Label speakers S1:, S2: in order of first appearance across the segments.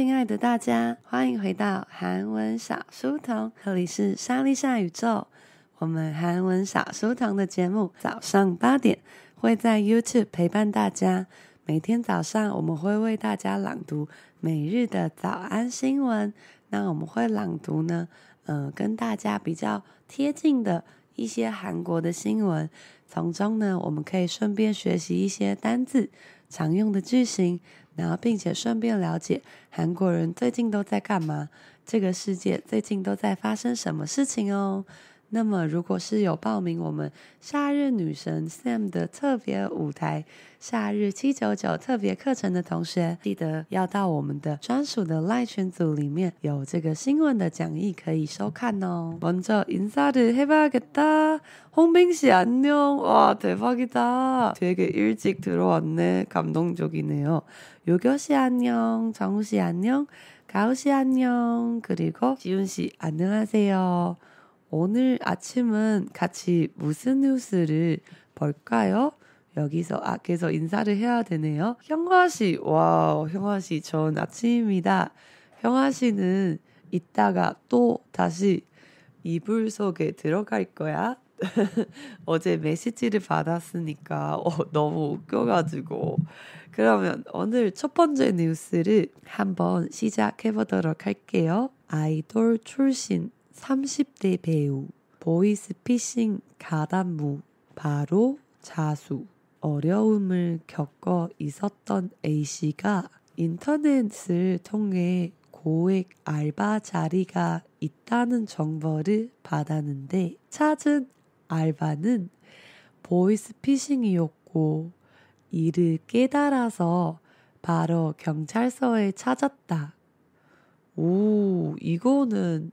S1: 亲爱的大家，欢迎回到韩文小书童，这里是莎莉莎宇宙。我们韩文小书童的节目早上八点会在 YouTube 陪伴大家。每天早上我们会为大家朗读每日的早安新闻。那我们会朗读呢，呃，跟大家比较贴近的一些韩国的新闻，从中呢，我们可以顺便学习一些单字、常用的句型，然后并且顺便了解韩国人最近都在干嘛，这个世界最近都在发生什么事情哦。那么，如果是有报名我们夏日女神 Sam 的特别舞台、夏日七九九特别课程的同学，记得要到我们的专属的赖群组里面，有这个新闻的讲义可以收看哦。먼저인사를해봐야겠다。홍빈씨안녕哇，대박이다되게일찍들어왔네감동적이네요유교씨안녕정우씨안녕가우씨안녕그리고지훈씨안녕하세요 오늘 아침은 같이 무슨 뉴스를 볼까요? 여기서 아 계속 인사를 해야 되네요. 형화 씨, 와, 형화 씨, 좋은 아침입니다. 형화 씨는 이따가 또 다시 이불 속에 들어갈 거야. 어제 메시지를 받았으니까 어, 너무 웃겨가지고 그러면 오늘 첫 번째 뉴스를 한번 시작해 보도록 할게요. 아이돌 출신 30대 배우 보이스피싱 가담무 바로 자수 어려움을 겪어 있었던 A씨가 인터넷을 통해 고액 알바 자리가 있다는 정보를 받았는데 찾은 알바는 보이스피싱이었고 이를 깨달아서 바로 경찰서에 찾았다. 오, 이거는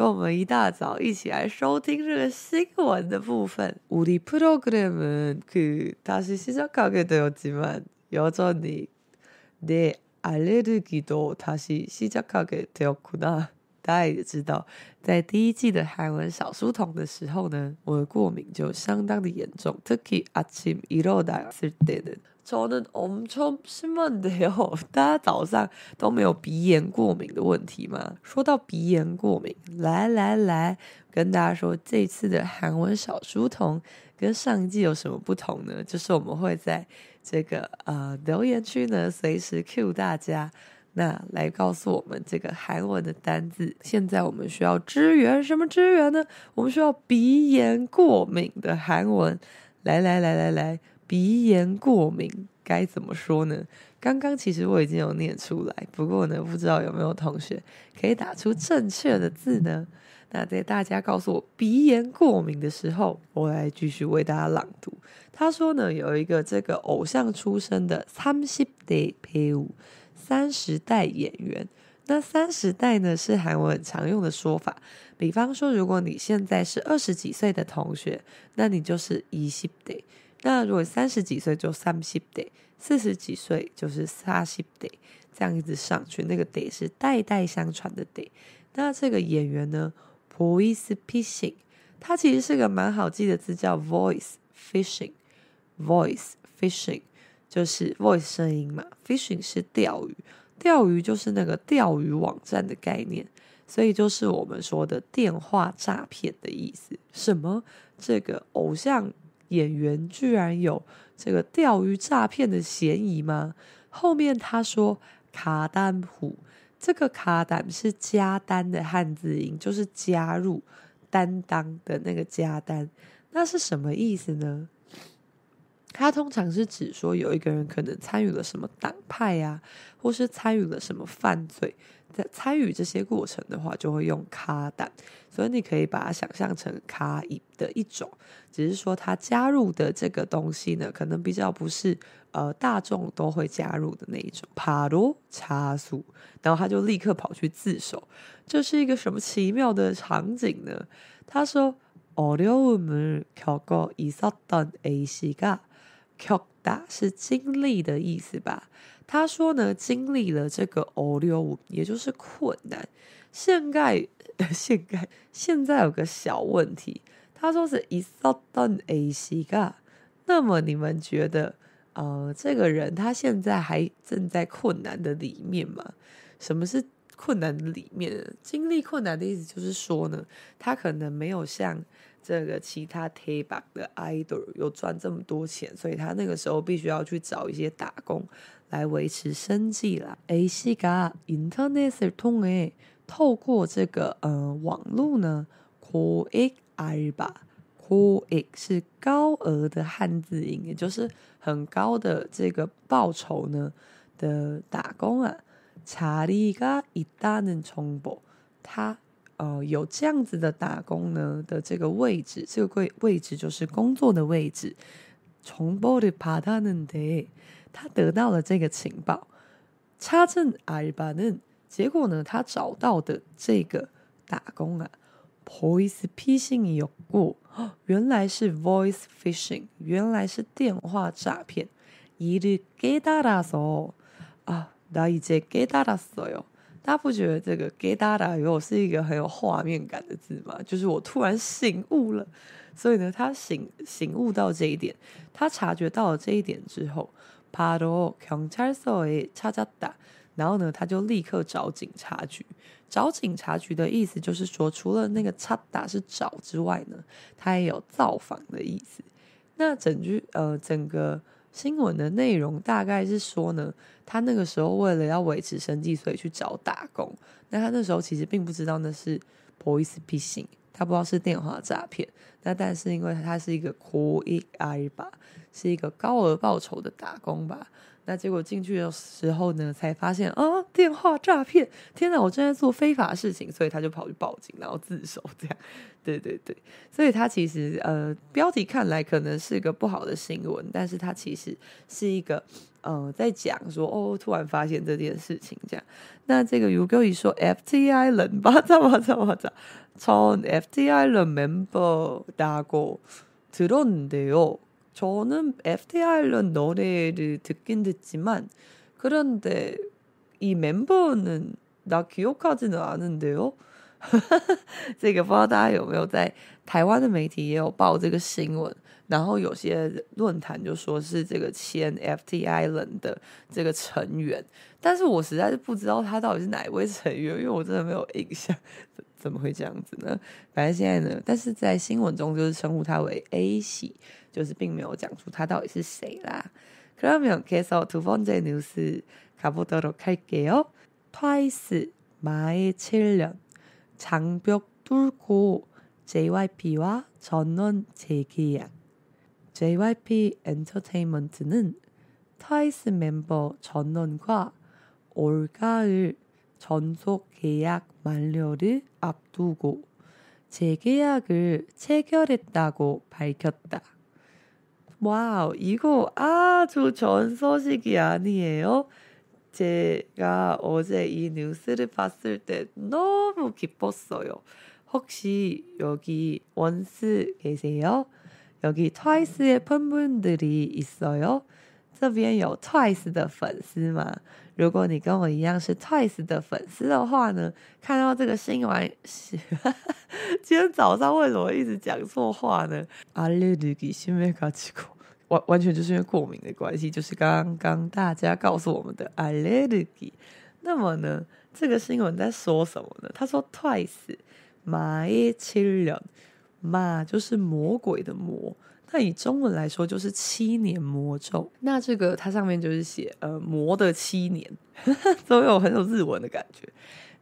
S1: 跟我们一大早一起来收听这个新闻的部分。우리프로그램은그다시시작하게되었지만여전히내알레르기도다시시작하게되었구나。大家也知道，在第一季的韩文小书童的时候呢，我的过敏就相当的严重。特别아침일어났을때는 저는엄청심한데요。大家早上都没有鼻炎过敏的问题吗？说到鼻炎过敏，来来来，跟大家说，这次的韩文小书童跟上一季有什么不同呢？就是我们会在这个呃留言区呢，随时 cue 大家，那来告诉我们这个韩文的单字。现在我们需要支援什么支援呢？我们需要鼻炎过敏的韩文。来来来来来。 鼻炎过敏该怎么说呢？刚刚其实我已经有念出来不过呢不知道有没有同学可以打出正确的字呢？那在大家告诉我鼻炎过敏的时候我来继续为大家朗读。他说呢有一个这个偶像出身的三十代配伍三十代演员。那三十代呢是韩文很常用的说法。比方说如果你现在是二十几岁的同学那你就是一系得那如果三十几岁就三十代，四十几岁就是四十代，这样一直上去，那个代是代代相传的 day。那这个演员呢，voice fishing，它其实是个蛮好记的字，叫 voice fishing。voice fishing 就是 voice 声音嘛，fishing 是钓鱼，钓鱼就是那个钓鱼网站的概念，所以就是我们说的电话诈骗的意思。什么？这个偶像？演员居然有这个钓鱼诈骗的嫌疑吗？后面他说卡丹虎，这个卡丹是加单的汉字音，就是加入担当的那个加单，那是什么意思呢？它通常是指说有一个人可能参与了什么党派呀、啊，或是参与了什么犯罪，在参与这些过程的话，就会用卡蛋，所以你可以把它想象成卡一的一种，只是说它加入的这个东西呢，可能比较不是呃大众都会加入的那一种。帕罗查苏，然后他就立刻跑去自首，这是一个什么奇妙的场景呢？他说：“어려움을겪어있었던 A 씨가 겪다是经历的意思吧？”他说呢，经历了这个欧流，也就是困难。 现在现在现在有个小问题，他说是一扫 A 西嘎，那么你们觉得，呃，这个人他现在还正在困难的里面吗？什么是困难的里面？经历困难的意思就是说呢，他可能没有像。这个其他 TBA 的 idol 有赚这么多钱，所以他那个时候必须要去找一些打工来维持生计啦。A 시가인터넷을통해 透过这个呃网络呢 call it 阿尔巴 call it 是高额的汉字音也就是很高的这个报酬呢的打工啊查理嘎一达能重不他呃有这样子的打工呢的这个位置这个位位置就是工作的位置重不的怕他能得他得到了这个情报。查证阿尔巴结果呢？他找到的这个打工啊，voice phishing 有过，原来是 voice phishing，原来是电话诈骗。이를깨달아서啊，나이제깨달았어요。大家不觉得这个깨달아有是一个很有画面感的字吗？就是我突然醒悟了。所以呢，他醒醒悟到这一点，他察觉到了这一点之后。바로경찰서에찾았다， 然后呢，他就立刻找警察局。找警察局的意思就是说，除了那个“查打”是找之外呢，他也有造访的意思。那整句呃，整个新闻的内容大概是说呢，他那个时候为了要维持生计，所以去找打工。那他那时候其实并不知道那是 “boys 必性”，他不知道是电话诈骗。那但是因为他是一个 “call i” 吧，是一个高额报酬的打工吧。那结果进去的时候呢，才发现啊，电话诈骗！天哪，我正在做非法事情，所以他就跑去报警，然后自首，这样，对对对，所以他其实呃，标题看来可能是个不好的新闻，但是他其实是一个呃，在讲说哦，突然发现这件事情这样。那这个如果你说 FTI 人吧，怎么怎么怎，从 FTI 人 member 打过들었는데요。 저는 FTI는 노래를 듣긴 듣지만 그런데 이 멤버는 나 기억하지는 않은데요. 这个不知道大家有没有在台湾的媒体也有报这个新闻，然后有些论坛就说是这个前 FTI 人的这个成员，但是我实在是不知道他到底是哪一位成员，因为我真的没有印象，怎么会这样子呢？反正现在呢，但是在新闻中就是称呼他为 A 系。 就是并没有讲出他到底是谁啦。그러면계속두번째뉴스가보도록할게요 TWICE 마의 7년 장벽 뚫고 JYP와 전원 재계약. JYP 엔터테인먼트는 트와이스 멤버 전원과 올가을 전속 계약 만료를 앞두고 재계약을 체결했다고 밝혔다. 와우, 이거 아주 좋은 소식이 아니에요? 제가 어제 이 뉴스를 봤을 때 너무 기뻤어요. 혹시 여기 원스 계세요? 여기 트와이스의 팬분들이 있어요? 这边有 Twice 的粉丝吗？如果你跟我一样是 Twice 的粉丝的话呢，看到这个新闻，今天早上为什么一直讲错话呢？Allergy 是过，完完全就是因为过敏的关系，就是刚刚大家告诉我们的 allergy。那么呢，这个新闻在说什么呢？他说 Twice 马一七人马就是魔鬼的魔。那以中文来说就是七年魔咒。那这个它上面就是写呃魔的七年，都有很有日文的感觉。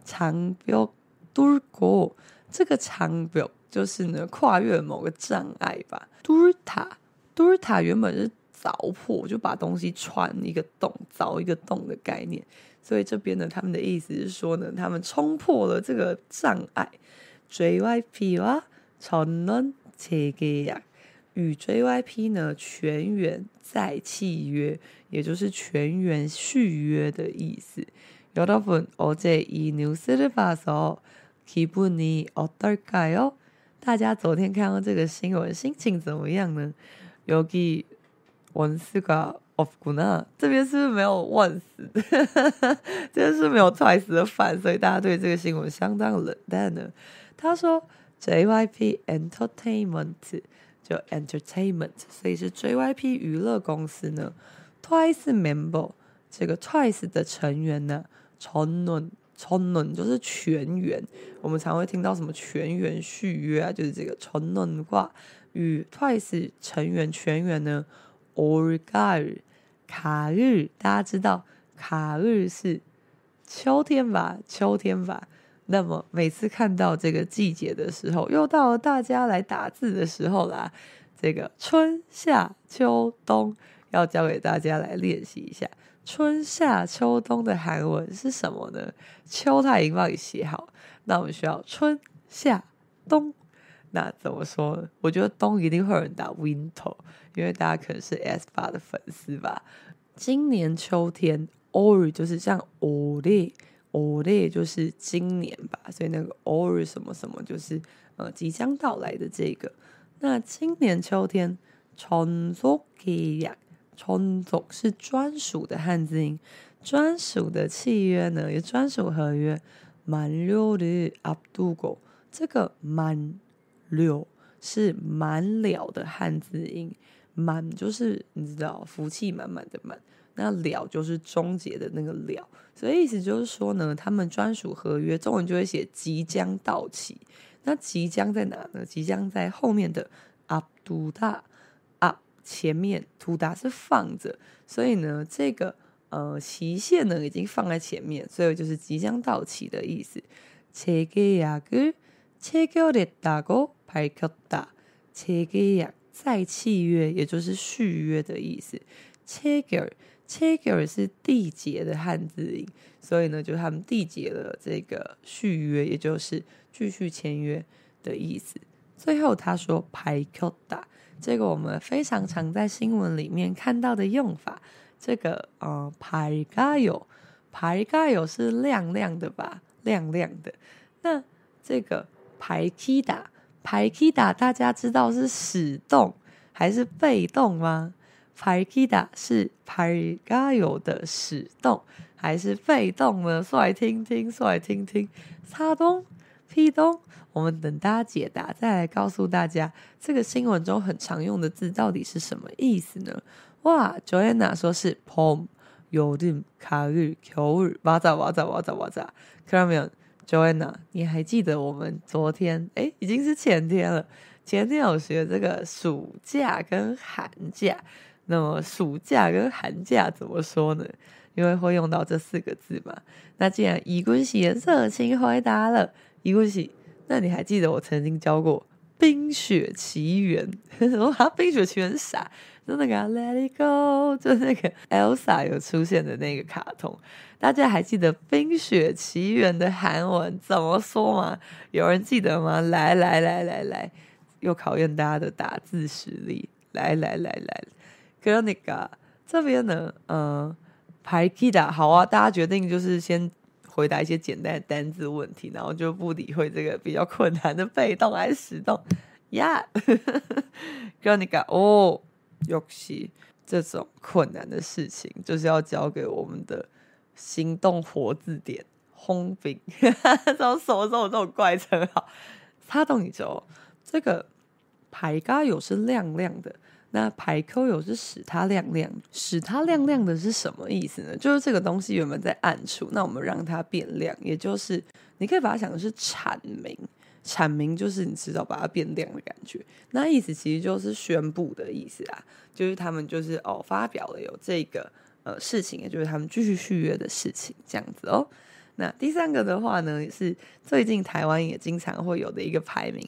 S1: 长标뚫고这个长标就是呢跨越某个障碍吧。뚫다 뚫다原本是凿破，就把东西穿一个洞，凿一个洞的概念。 所以这边呢，他们的意思是说呢，他们冲破了这个障碍。JYP와 전원 재계약， 与 JYP 呢全员再契约，也就是全员续约的意思。여러분어제이뉴스를봐서기분이어떨까요？大家昨天看到这个新闻，心情怎么样呢？여기원스가 없구나，这边是不是没有万斯？这边是没有 Twice 的饭，所以大家对这个新闻相当冷淡呢。他说 JYP Entertainment 就 Entertainment，所以是 JYP 娱乐公司呢。Twice member 这个 Twice 的成员呢，成员成员就是全员，我们常会听到什么全员续约啊，就是这个成员挂与 Twice 成员全员呢，Orgar 卡日，大家知道卡日是秋天吧？秋天吧？那么每次看到这个季节的时候，又到了大家来打字的时候啦。这个春夏秋冬要教给大家来练习一下。春夏秋冬的韩文是什么呢？秋他已经帮你写好，那我们需要春夏冬。那怎么说呢？我觉得冬一定会有人打 winter，因为大家可能是 S 八的粉丝吧。今年秋天，ori 就是像올 哦，这也就是今年吧，所以那个 “or” 什么什么就是呃即将到来的这个。那今年秋天，创作给약创作是专属的汉字音，专属的契约呢，也专属合约。满六的阿杜狗，这个满六是满了的汉字音，满就是你知道，福气满满的满。那了就是终结的那个了，所以意思就是说呢，他们专属合约中文就会写即将到期，那即将在哪呢？即将在后面的앞두다 앞前面두다是放着，所以呢这个呃期限呢已经放在前面，所以就是即将到期的意思。재계약을체결했다고 밝혔다체계약再契约，也就是续约的意思。체결 Chagir 是缔结的汉字，所以呢，就他们缔结了这个续约，也就是继续签约的意思。最后他说，Pikoda 这个我们非常常在新闻里面看到的用法。这个呃，Pikayo，Pikayo 是亮亮的吧？亮亮的。那这个 Pikida，Pikida 大家知道是使动还是被动吗？，parkida 是排加油的使动还是被动呢？说来听听，说来听听，擦东。屁咚！我们等大家解答，再来告诉大家这个新闻中很常用的字到底是什么意思呢？哇，Joanna 说是 pom yodim k a r u k o u r 哇咋哇咋哇咋哇咋 c r a m i o n j o a n n a 你还记得我们昨天？哎，已经是前天了。前天有学这个暑假跟寒假，那么暑假跟寒假怎么说呢？因为会用到这四个字嘛。那既然伊君喜热情回答了，伊君喜，那你还记得我曾经教过 《冰雪奇缘》？我哈，《冰雪奇缘》是啥？就那个 Let It Go，就那个 Elsa 有出现的那个卡通，大家还记得《冰雪奇缘》的韩文怎么说吗？有人记得吗？来来来来来，又考验大家的打字实力。来来来来， 그러니 까, 边呢，嗯, 어, 排기다好啊，大家决定就是先回答一些简单的单字问题，然后就不理会这个比较困难的被动还是实动。呀，그러니까오역시这种困难的事情就是要交给我们的行动活字典轰饼，这种什么这种这种怪称号，擦动你之后，这个排가有是亮亮的那排扣有是使它亮亮，使它亮亮的是什么意思呢？就是这个东西原本在暗处，那我们让它变亮，也就是你可以把它想的是阐明。阐明就是你知道把它变亮的感觉，那意思其实就是宣布的意思啊，就是他们就是哦发表了有这个呃事情，也就是他们继续续约的事情这样子哦。那第三个的话呢，是最近台湾也经常会有的一个排名，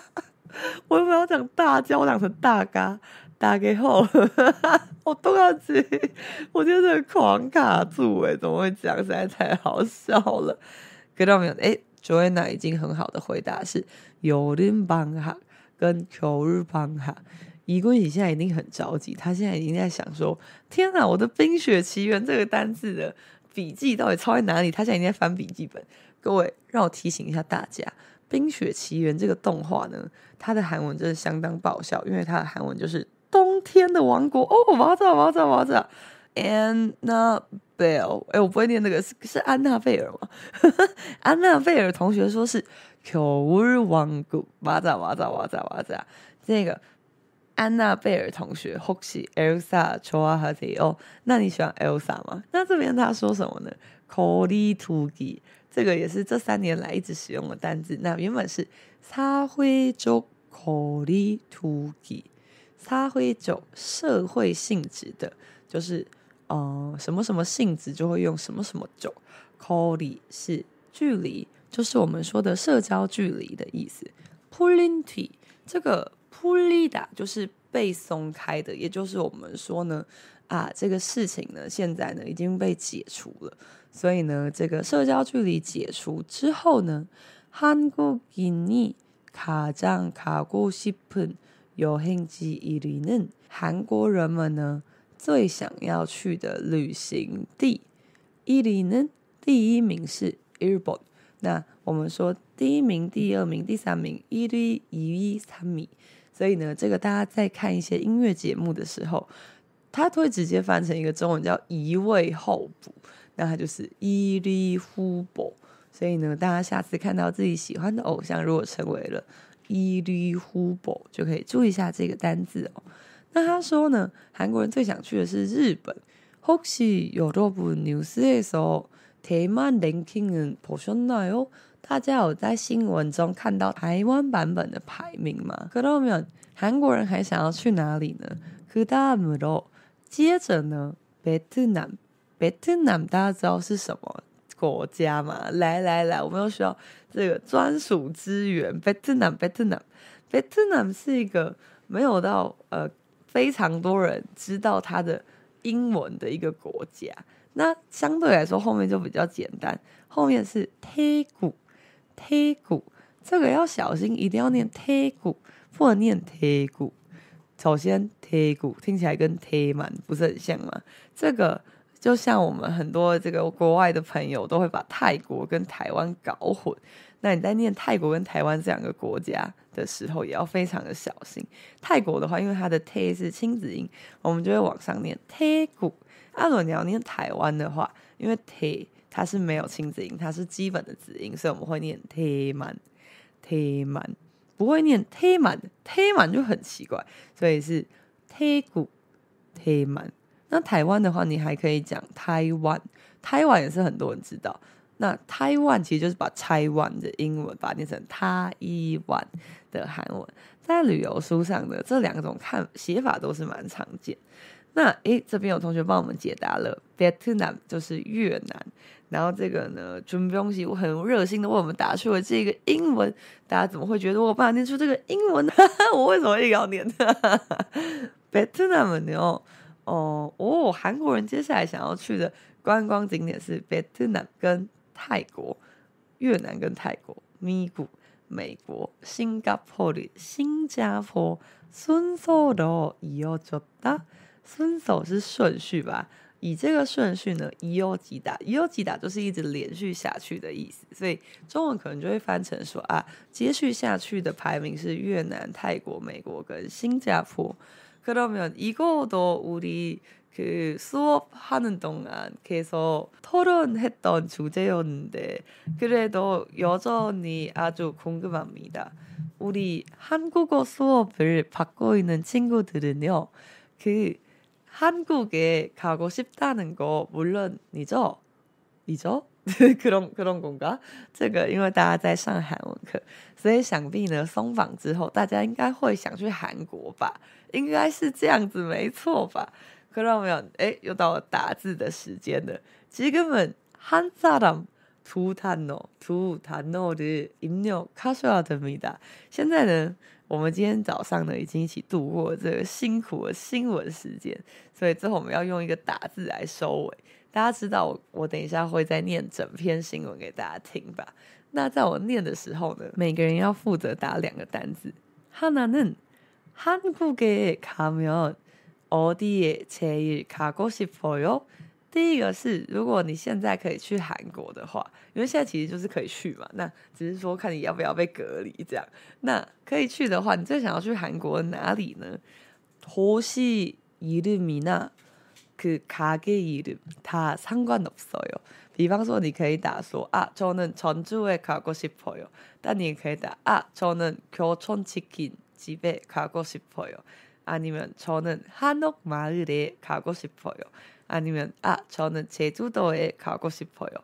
S1: 我有没有讲大家？我讲成大嘎大给后，我都要接，我觉得这个狂卡住诶，怎么会讲？实在太好笑了。看到没有？诶，Joanna 已经很好的回答是有人帮哈跟求日帮哈。伊坤喜现在一定很着急，他现在已经在想说：天哪，我的《冰雪奇缘》这个单字的笔记到底抄在哪里？他现在已经在翻笔记本。各位，让我提醒一下大家。《冰雪奇缘》这个动画呢，它的韩文真的相当爆笑，因为它的韩文就是“冬天的王国”。哦，我要知道，我要知道，我要知道。Anna Bell，哎，我不会念那个，是是安娜贝尔吗？安娜贝尔同学说是“겨울王国”。哇咋哇咋哇咋哇咋，这个安娜贝尔同学혹시 Elsa 좋아하세요？那你喜欢 Elsa 吗？那这边他说什么呢？거리두기。 这个也是这三年来一直使用的单字。那原本是사회적거리두기，사회적社会性质的，就是呃什么什么性质就会用什么什么적。거리是距离，就是我们说的社交距离的意思。풀린티这个풀리다就是被松开的，也就是我们说呢 啊这个事情呢现在呢已经被解除了。所以呢，这个社交距离解除之后呢，한국인이가장가고싶은여행지1위는韩国人们呢最想要去的旅行地1위는第一名是日本。那我们说第一名、第二名、第三名1位、2位、3位。所以呢，这个大家在看一些音乐节目的时候， 它会直接翻成一个中文叫“一位候补”。那它就是一里呼波，所以呢，大家下次看到自己喜欢的偶像如果成为了一里呼波，就可以注意一下这个单字哦。那他说呢，韩国人最想去的是日本。혹시여러분뉴스에서대만랭킹은보셨나요？大家有在新闻中看到台湾版本的排名吗？그러면韩国人还想要去哪里呢？그다음으로 接着呢，베트남。베트남大家知道是什么国家吗？来来来，我们有需要这个专属资源。베트남，베트남，베트남是一个没有到呃非常多人知道它的英文的一个国家。那相对来说后面就比较简单，后面是태국，태국这个要小心，一定要念태국，不能念태국。首先 铁骨，听起来跟铁满不是很像吗？这个就像我们很多这个国外的朋友都会把泰国跟台湾搞混。那你在念泰国跟台湾这两个国家的时候，也要非常的小心。泰国的话，因为它的 t 是亲子音，我们就会往上念 t 骨。阿伦，你要念台湾的话，因为 t 它是没有亲子音，它是基本的子音，所以我们会念 t 满 t 满，不会念 t 满 t 满就很奇怪，所以是 t 谷 t 满。那台湾的话，你还可以讲台湾，台湾也是很多人知道。那台湾其实就是把台湾的英文把它念成台湾的韩文，在旅游书上的这两种看写法都是蛮常见。那诶，这边有同学帮我们解答了，Vietnam 就是越南。然后这个呢，准备东西我很热心的为我们打出了这个英文，大家怎么会觉得我爸念出这个英文呢？我为什么也要念呢 ？Vietnam 呢？哦哦，韩国人接下来想要去的观光景点是越南跟泰国、越南跟泰国、米谷、美国、新加坡的新加坡。顺手的以后就打，顺手是顺序吧？以这个顺序呢，以后几打，以后几打就是一直连续下去的意思，所以中文可能就会翻成说啊，接续下去的排名是越南、泰国、美国跟新加坡。 그러면 이거도 우리 그 수업하는 동안 계속 토론했던 주제였는데 그래도 여전히 아주 궁금합니다 우리 한국어 수업을 받고 있는 친구들은요 그 한국에 가고 싶다는 거 물론이죠? 你说克隆克隆公嘎，这个因为大家在上韩文课，所以想必呢松绑之后，大家应该会想去韩国吧？应该是这样子，没错吧？看到没有？哎，又到了打字的时间了。지금은한사람두단어두단어를입력하셔야됩니다现在呢，我们今天早上呢已经一起度过了这个辛苦的新闻时间，所以最后我们要用一个打字来收尾。 大家知道我，我等一下会再念整篇新闻给大家听吧。那在我念的时候呢，每个人要负责打两个单字。하나는한국에가면어디에제일가고싶어요？第一个是，如果你现在可以去韩国的话，因为现在其实就是可以去嘛，那只是说看你要不要被隔离这样。那可以去的话，你最想要去韩国哪里呢？도시이름이나 그 가게 이름 다 상관없어요. 比方说，你可以打说啊，저는전주에가고싶어요。但你也可以打啊，저는교촌치킨집에가고싶어요。 아니면저는한옥마을에가고싶어요。 아니면啊，저는제주도에가고싶어요。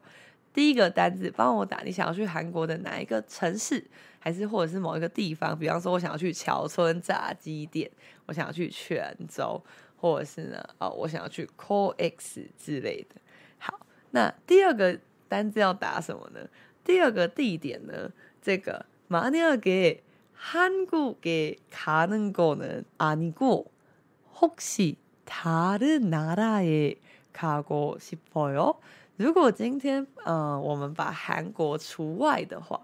S1: 第一个单字，帮我打，你想要去韩国的哪一个城市，还是或者是某一个地方？比方说，我想要去桥村炸鸡店，我想要去泉州。 或者是呢，哦，我想要去 call X 之类的。好，那第二个单字要打什么呢？第二个地点呢？这个만약에한국에가는거는아니고혹시다른나라에가고싶어요？如果今天，呃，我们把韩国除外的话，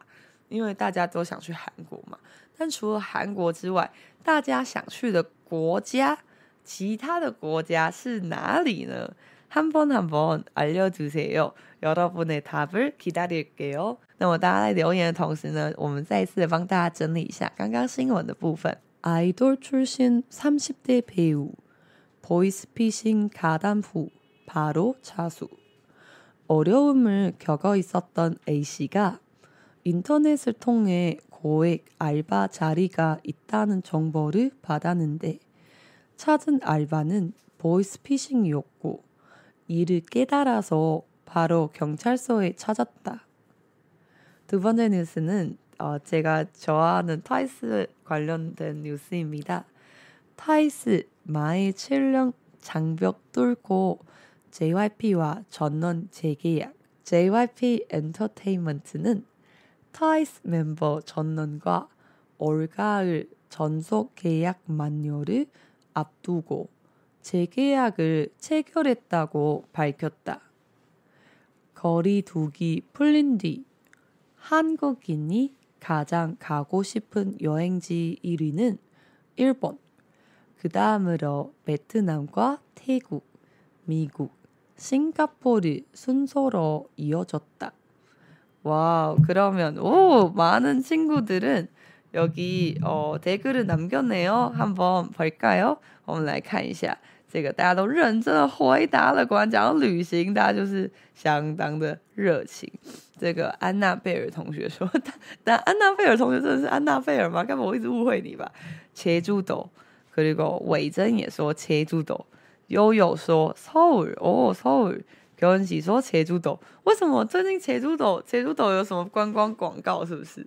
S1: 因为大家都想去韩国嘛，但除了韩国之外，大家想去的国家。 其他的国家是哪里呢？한번한번알려주세요여러분의답을기다릴게요那么大家在留言的同时呢，我们再一次的帮大家整理一下刚刚新闻的部分。아이돌출신30대배우보이스피싱가담후바로차수어려움을겪어있었던 A 씨가인터넷을통해고액알바자리가있다는정보를받았는데 찾은 알바는 보이스피싱이었고 이를 깨달아서 바로 경찰서에 찾았다. 두 번째 뉴스는 어, 제가 좋아하는 트와이스 관련된 뉴스입니다. 트와이스 마의 7년 장벽 뚫고 JYP와 전원 재계약. JYP 엔터테인먼트는 트와이스 멤버 전원과 올가을 전속 계약 만료를 앞두고 재계약을 체결했다고 밝혔다. 거리두기 풀린 뒤 한국인이 가장 가고 싶은 여행지 1위는 일본, 그 다음으로 베트남과 태국, 미국, 싱가포르 순서로 이어졌다. 와우, 그러면, 오, 많은 친구들은 여기 어 댓글을 남겼네요. 한번 볼까요? 我们来看一下，这个大家都认真的回答了。果然讲到旅行，大家就是相当的热情。这个安娜贝尔同学说，但但安娜贝尔同学真的是安娜贝尔吗？干嘛我一直误会你吧？切猪斗，可这个伟珍也说切猪斗，悠悠说首尔哦首尔，刘恩喜说切猪斗，为什么最近切猪斗切猪斗有什么观光广告？是不是？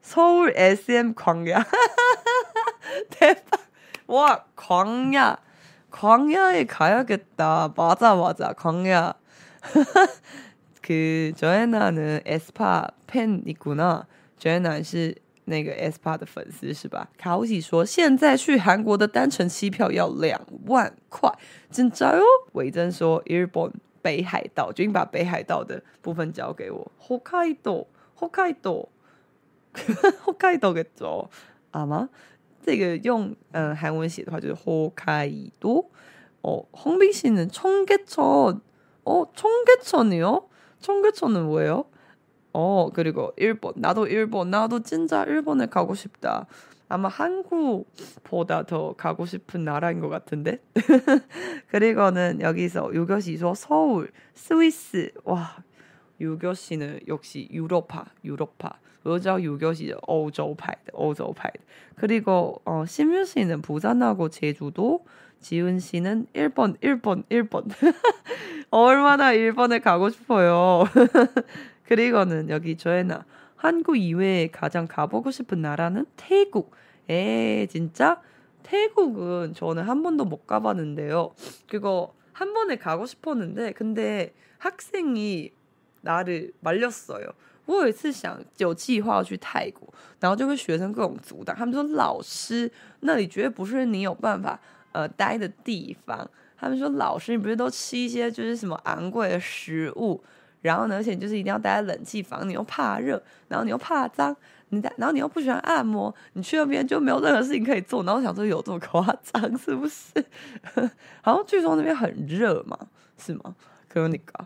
S1: 서울 SM 광야 대박 와 광야 광야에 가야겠다 맞아 맞아 광야 그 조애나는 에스파 팬 있구나 조애나 是那个 에스파 的粉丝是吧？卡武喜说现在去韩国的单程机票要两万块，真짜요？伟珍说日本北海道，就你把北海道的部分交给我。北海道，北海道 홋카이도 아마 这个用嗯韩文写的话就是 홋카이도。哦，홍빈 씨는 청계천，哦，청계천이요？ 청계천은 뭐예요? 어, 그리고 일본. 나도 일본. 나도 진짜 일본에 가고 싶다. 아마 한국보다 더 가고 싶은 나라인 것 같은데. 그리고는 여기서 유교시소 서울, 스위스. 와, 유교시는 역시 유로파, 유로파. 我知道유교시欧洲派的,欧洲派的. 그리고 어, 심유 씨는 부산하고 제주도, 지은 씨는 일본, 일본, 일본. 얼마나 일본에 가고 싶어요. 그리고는 여기 조에나 한국 이외에 가장 가보고 싶은 나라는 태국. 에 진짜 태국은 저는 한 번도 못 가봤는데요. 그거 한 번에 가고 싶었는데 근데 학생이 哪里把六所有我有一次想有计划要去泰国然后就被学生各种阻挡他们说老师那里绝对不是你有办法呃待的地方。他们说老师你不是都吃一些就是什么昂贵的食物然后呢而且就是一定要待在冷气房你又怕热然后你又怕脏你在然后你又不喜欢按摩你去那边就没有任何事情可以做然后想说有这么夸张是不是？然后据说那边很热嘛是吗？可能你高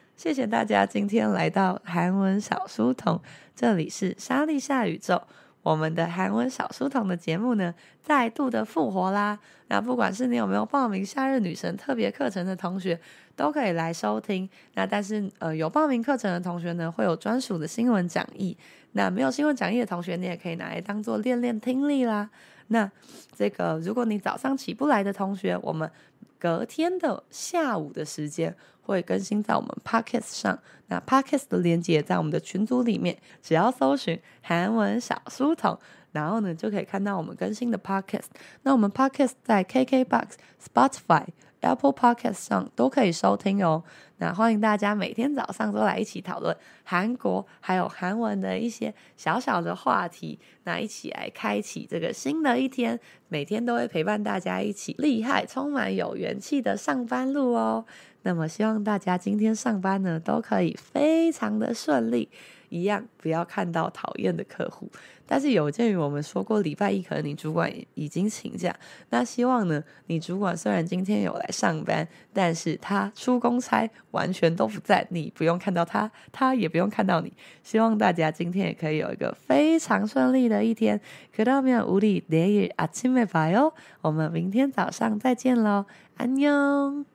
S1: 谢谢大家今天来到韩文小书童，这里是莎莉夏宇宙。我们的韩文小书童的节目呢，再度的复活啦！那不管是你有没有报名夏日女神特别课程的同学，都可以来收听。那但是呃，有报名课程的同学呢，会有专属的新闻讲义。那没有新闻讲义的同学，你也可以拿来当做练练听力啦。那这个，如果你早上起不来的同学，我们隔天的下午的时间会更新在我们 Podcast 上。那 Podcast 的链接在我们的群组里面，只要搜寻韩文小书童，然后呢就可以看到我们更新的 Podcast。那我们 Podcast 在 KKBox、Spotify。Apple Podcast 上都可以收听哦。那欢迎大家每天早上都来一起讨论韩国还有韩文的一些小小的话题。那一起来开启这个新的一天，每天都会陪伴大家一起厉害、充满有元气的上班路哦。那么希望大家今天上班呢都可以非常的顺利。一样不要看到讨厌的客户，但是有鉴于我们说过礼拜一可能你主管已经请假，那希望呢，你主管虽然今天有来上班，但是他出公差完全都不在，你不用看到他，他也不用看到你。希望大家今天也可以有一个非常顺利的一天。그러면우리내일아침에봐요，我们明天早上再见喽，安妞。